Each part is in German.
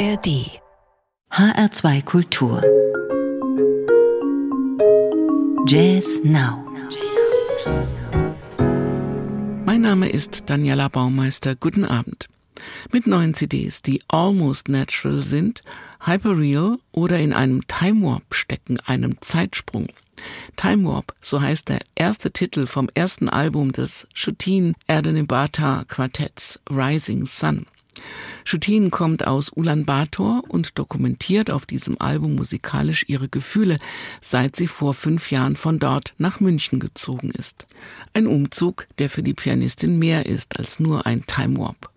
ARD HR2 Kultur Jazz Now Mein Name ist Daniela Baumeister. Guten Abend. Mit neuen CDs, die almost natural sind, hyperreal oder in einem Time Warp stecken, einem Zeitsprung. Time Warp, so heißt der erste Titel vom ersten Album des Shutin Erdenebata Quartetts Rising Sun. Schutin kommt aus Ulaanbaatar und dokumentiert auf diesem Album musikalisch ihre Gefühle, seit sie vor fünf Jahren von dort nach München gezogen ist. Ein Umzug, der für die Pianistin mehr ist als nur ein Time Warp.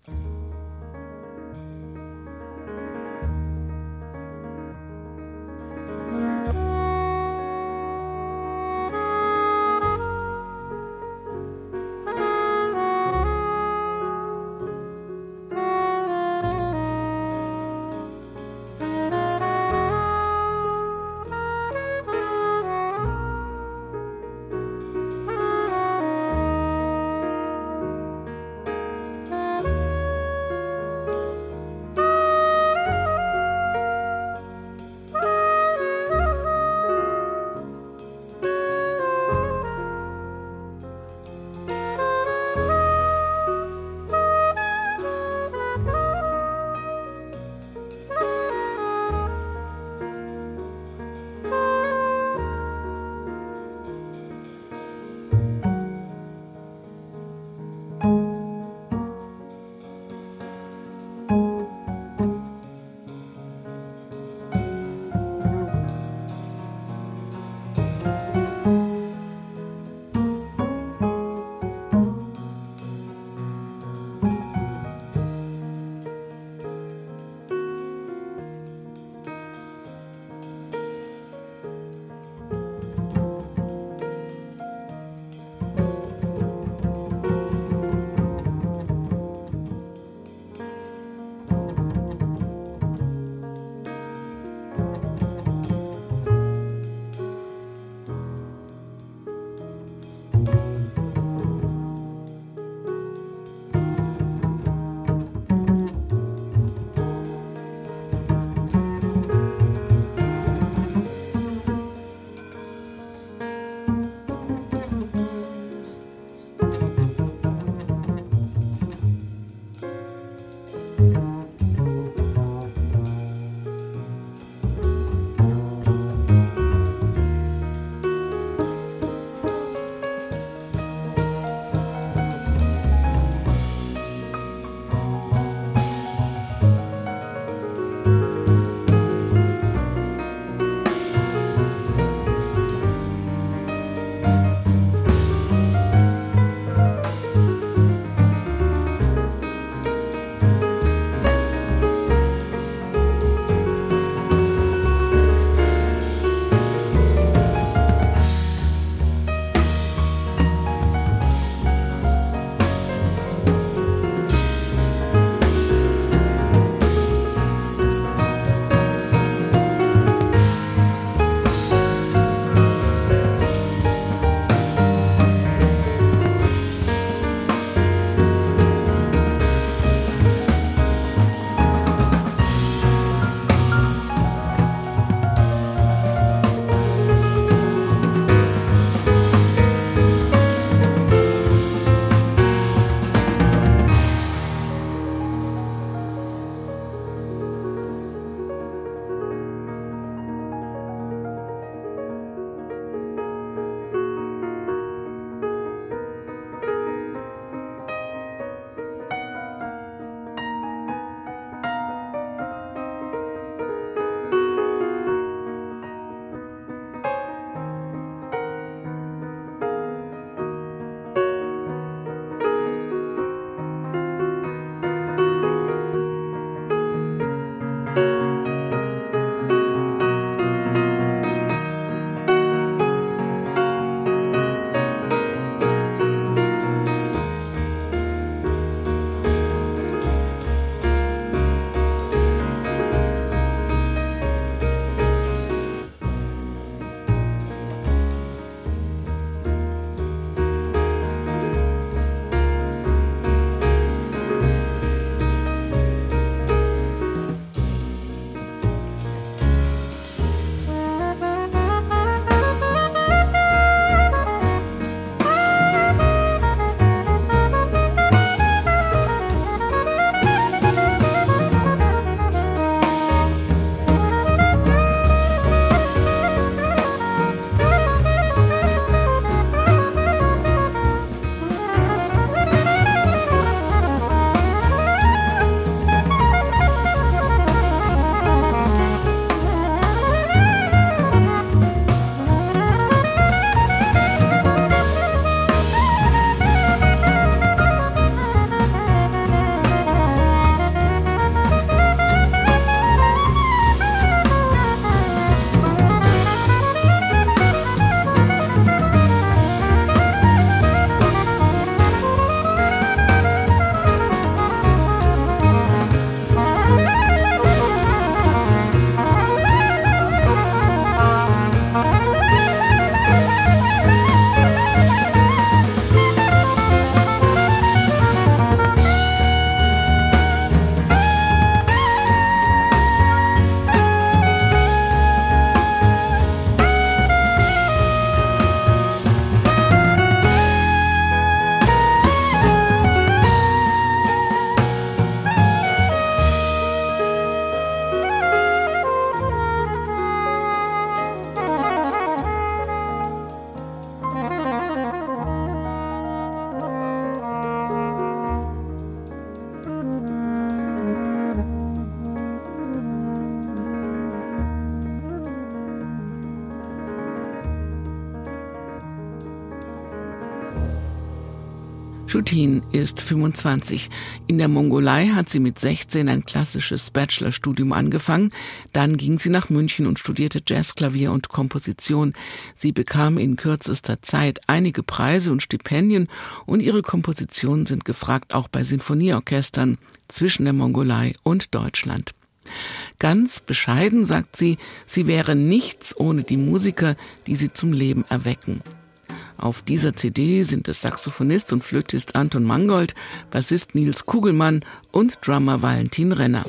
Jutin ist 25. In der Mongolei hat sie mit 16 ein klassisches Bachelorstudium angefangen. Dann ging sie nach München und studierte Jazzklavier und Komposition. Sie bekam in kürzester Zeit einige Preise und Stipendien und ihre Kompositionen sind gefragt auch bei Sinfonieorchestern zwischen der Mongolei und Deutschland. Ganz bescheiden sagt sie, sie wäre nichts ohne die Musiker, die sie zum Leben erwecken. Auf dieser CD sind es Saxophonist und Flötist Anton Mangold, Bassist Nils Kugelmann und Drummer Valentin Renner.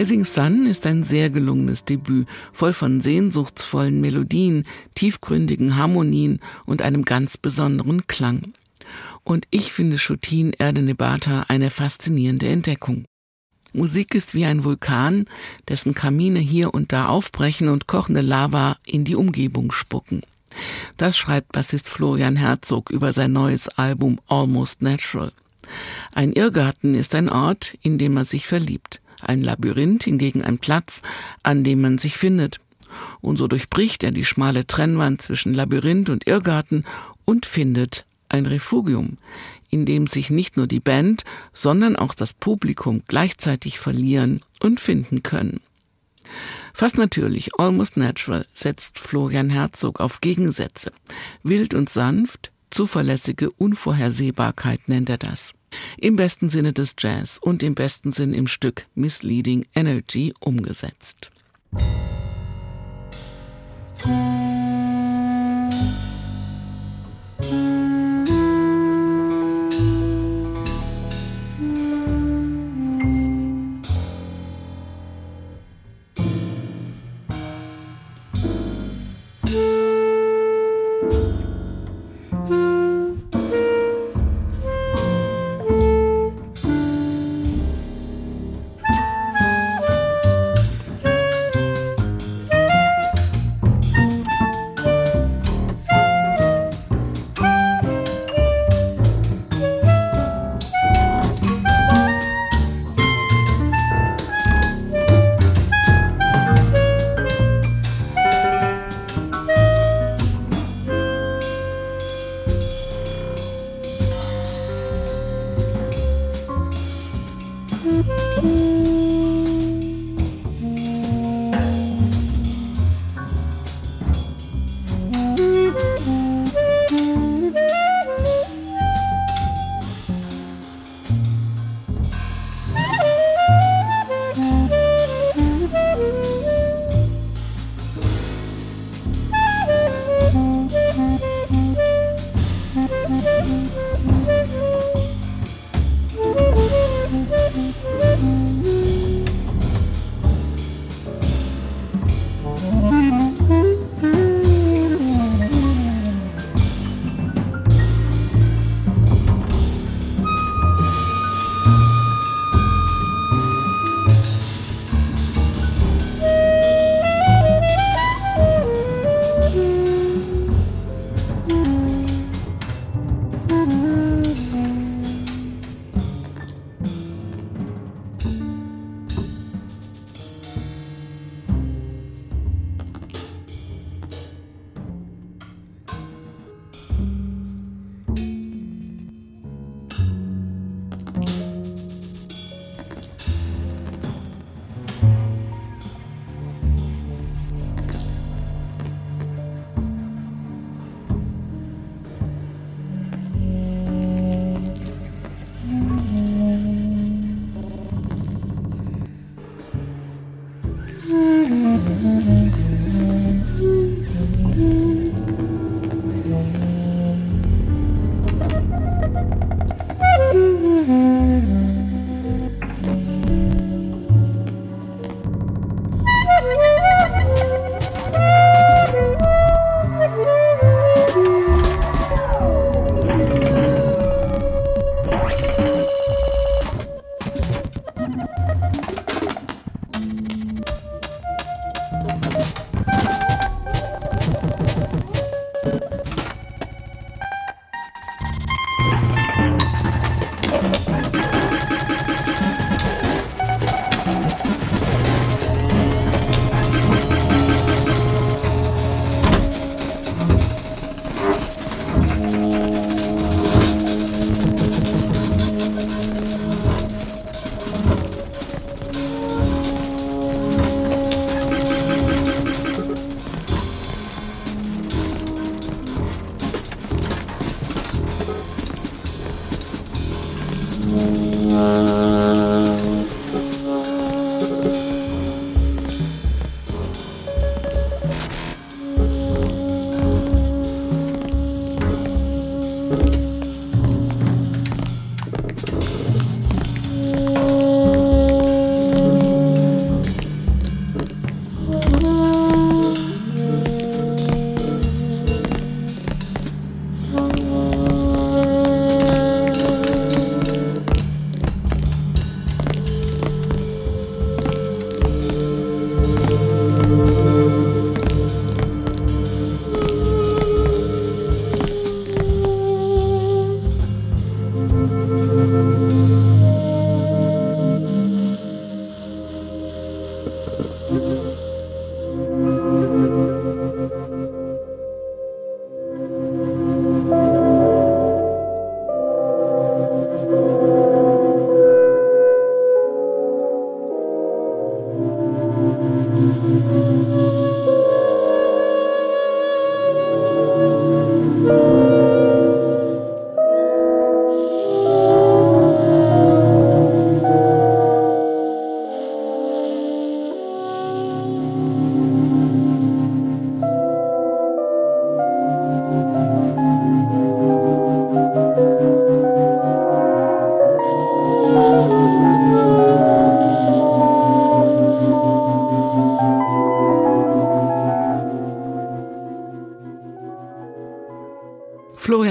Rising Sun ist ein sehr gelungenes Debüt, voll von sehnsuchtsvollen Melodien, tiefgründigen Harmonien und einem ganz besonderen Klang. Und ich finde Schutin Erdenebata eine faszinierende Entdeckung. Musik ist wie ein Vulkan, dessen Kamine hier und da aufbrechen und kochende Lava in die Umgebung spucken. Das schreibt Bassist Florian Herzog über sein neues Album Almost Natural. Ein Irrgarten ist ein Ort, in dem man sich verliebt. Ein Labyrinth hingegen ein Platz, an dem man sich findet. Und so durchbricht er die schmale Trennwand zwischen Labyrinth und Irrgarten und findet ein Refugium, in dem sich nicht nur die Band, sondern auch das Publikum gleichzeitig verlieren und finden können. Fast natürlich, almost natural, setzt Florian Herzog auf Gegensätze. Wild und sanft, Zuverlässige Unvorhersehbarkeit nennt er das. Im besten Sinne des Jazz und im besten Sinn im Stück Misleading Energy umgesetzt. Musik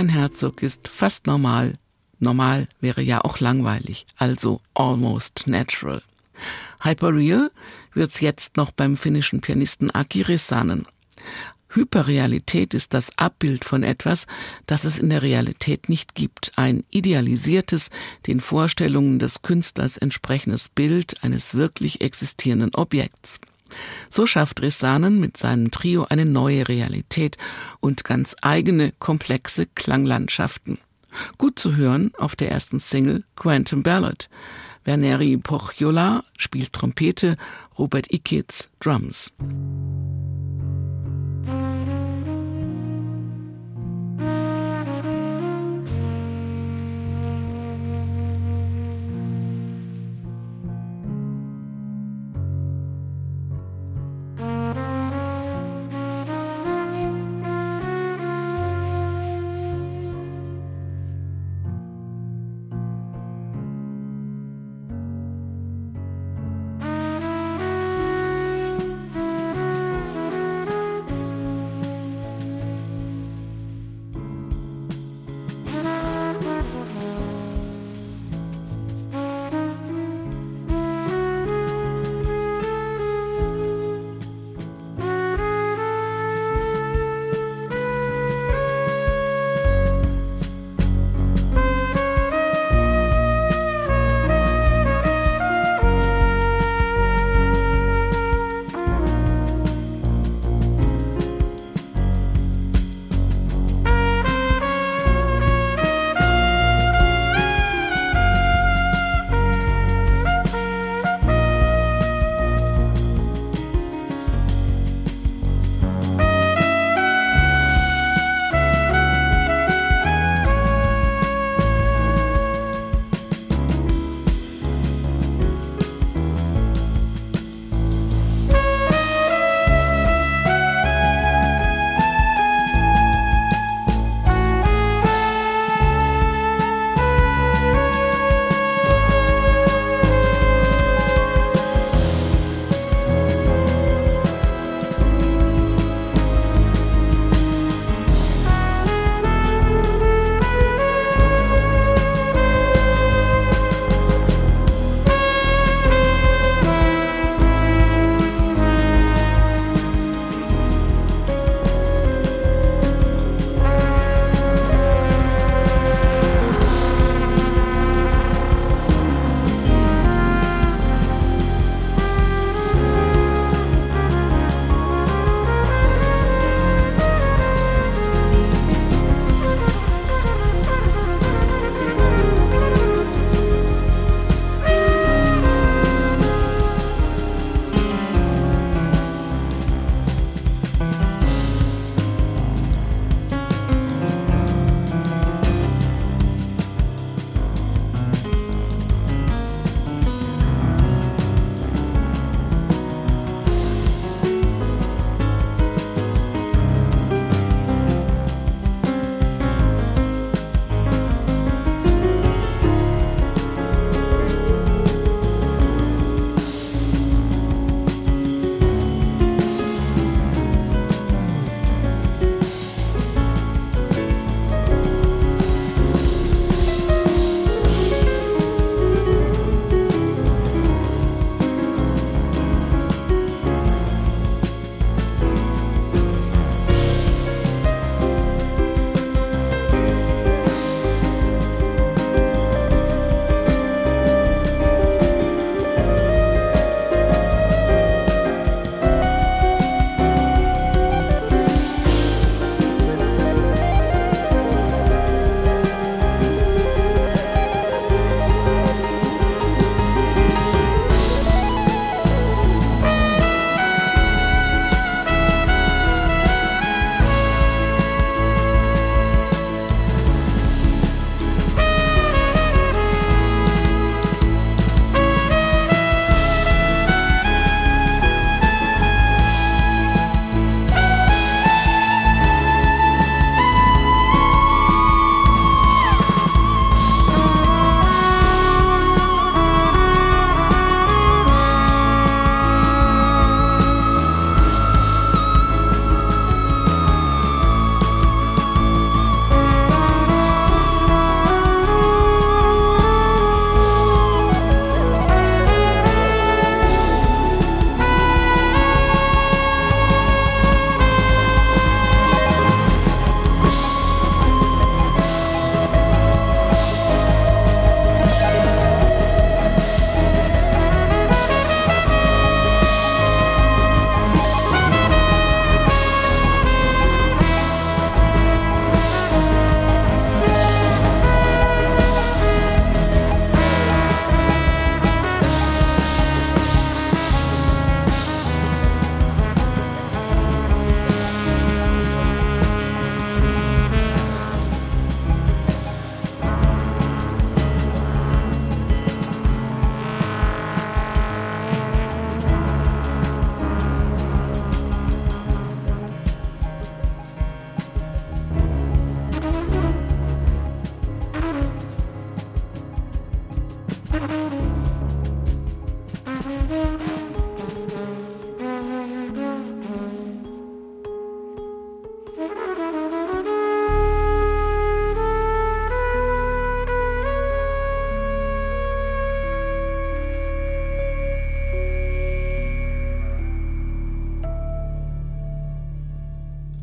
Herzog ist fast normal. Normal wäre ja auch langweilig, also almost natural. Hyperreal wird's jetzt noch beim finnischen Pianisten Aki Rissanen. Hyperrealität ist das Abbild von etwas, das es in der Realität nicht gibt, ein idealisiertes, den Vorstellungen des Künstlers entsprechendes Bild eines wirklich existierenden Objekts. So schafft Rissanen mit seinem Trio eine neue Realität und ganz eigene, komplexe Klanglandschaften. Gut zu hören auf der ersten Single Quantum Ballad. Verneri Pochjola spielt Trompete, Robert Ikitz Drums.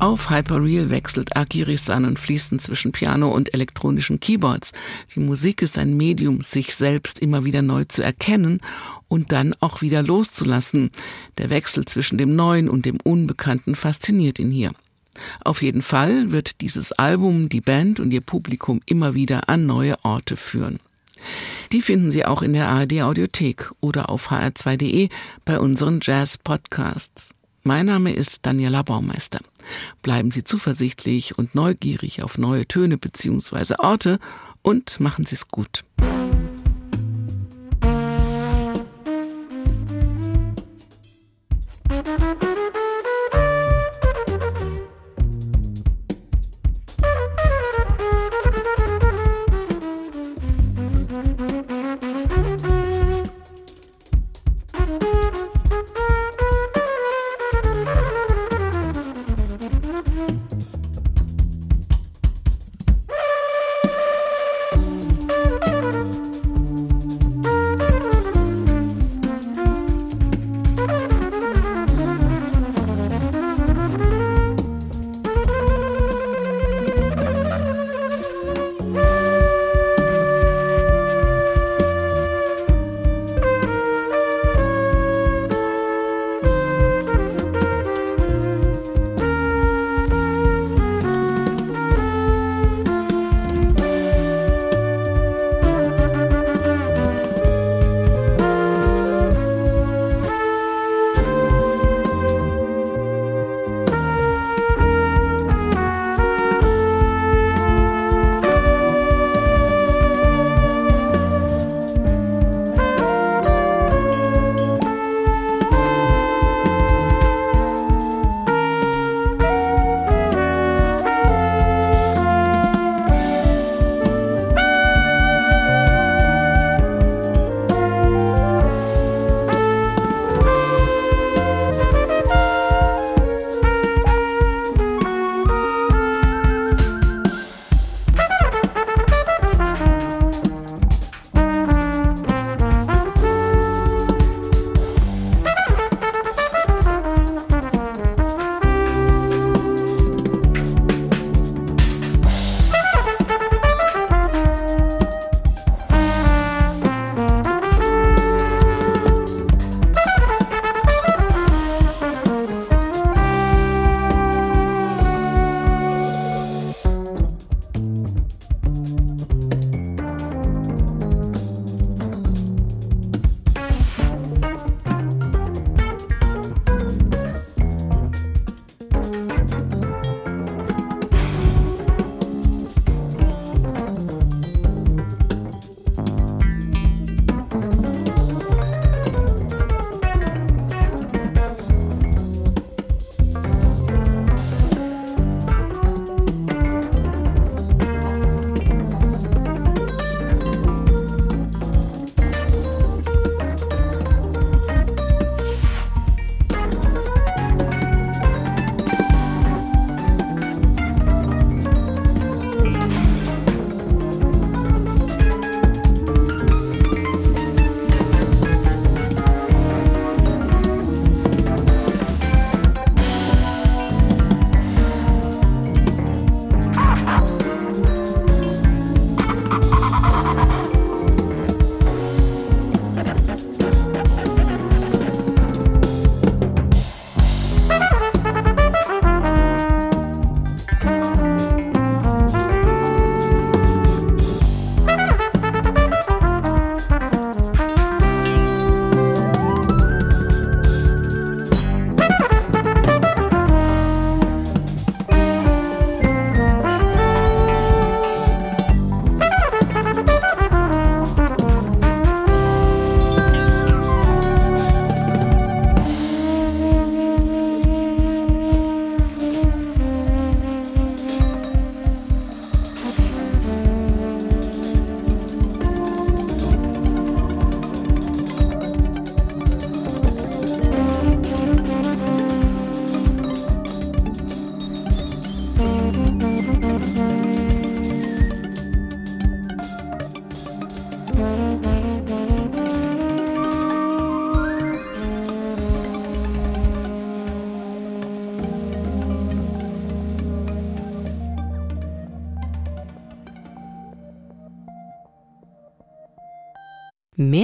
Auf Hyperreal wechselt Akiri-san und fließen zwischen Piano und elektronischen Keyboards. Die Musik ist ein Medium, sich selbst immer wieder neu zu erkennen und dann auch wieder loszulassen. Der Wechsel zwischen dem Neuen und dem Unbekannten fasziniert ihn hier. Auf jeden Fall wird dieses Album die Band und ihr Publikum immer wieder an neue Orte führen. Die finden Sie auch in der ARD Audiothek oder auf hr2.de bei unseren Jazz Podcasts. Mein Name ist Daniela Baumeister. Bleiben Sie zuversichtlich und neugierig auf neue Töne bzw. Orte und machen Sie es gut.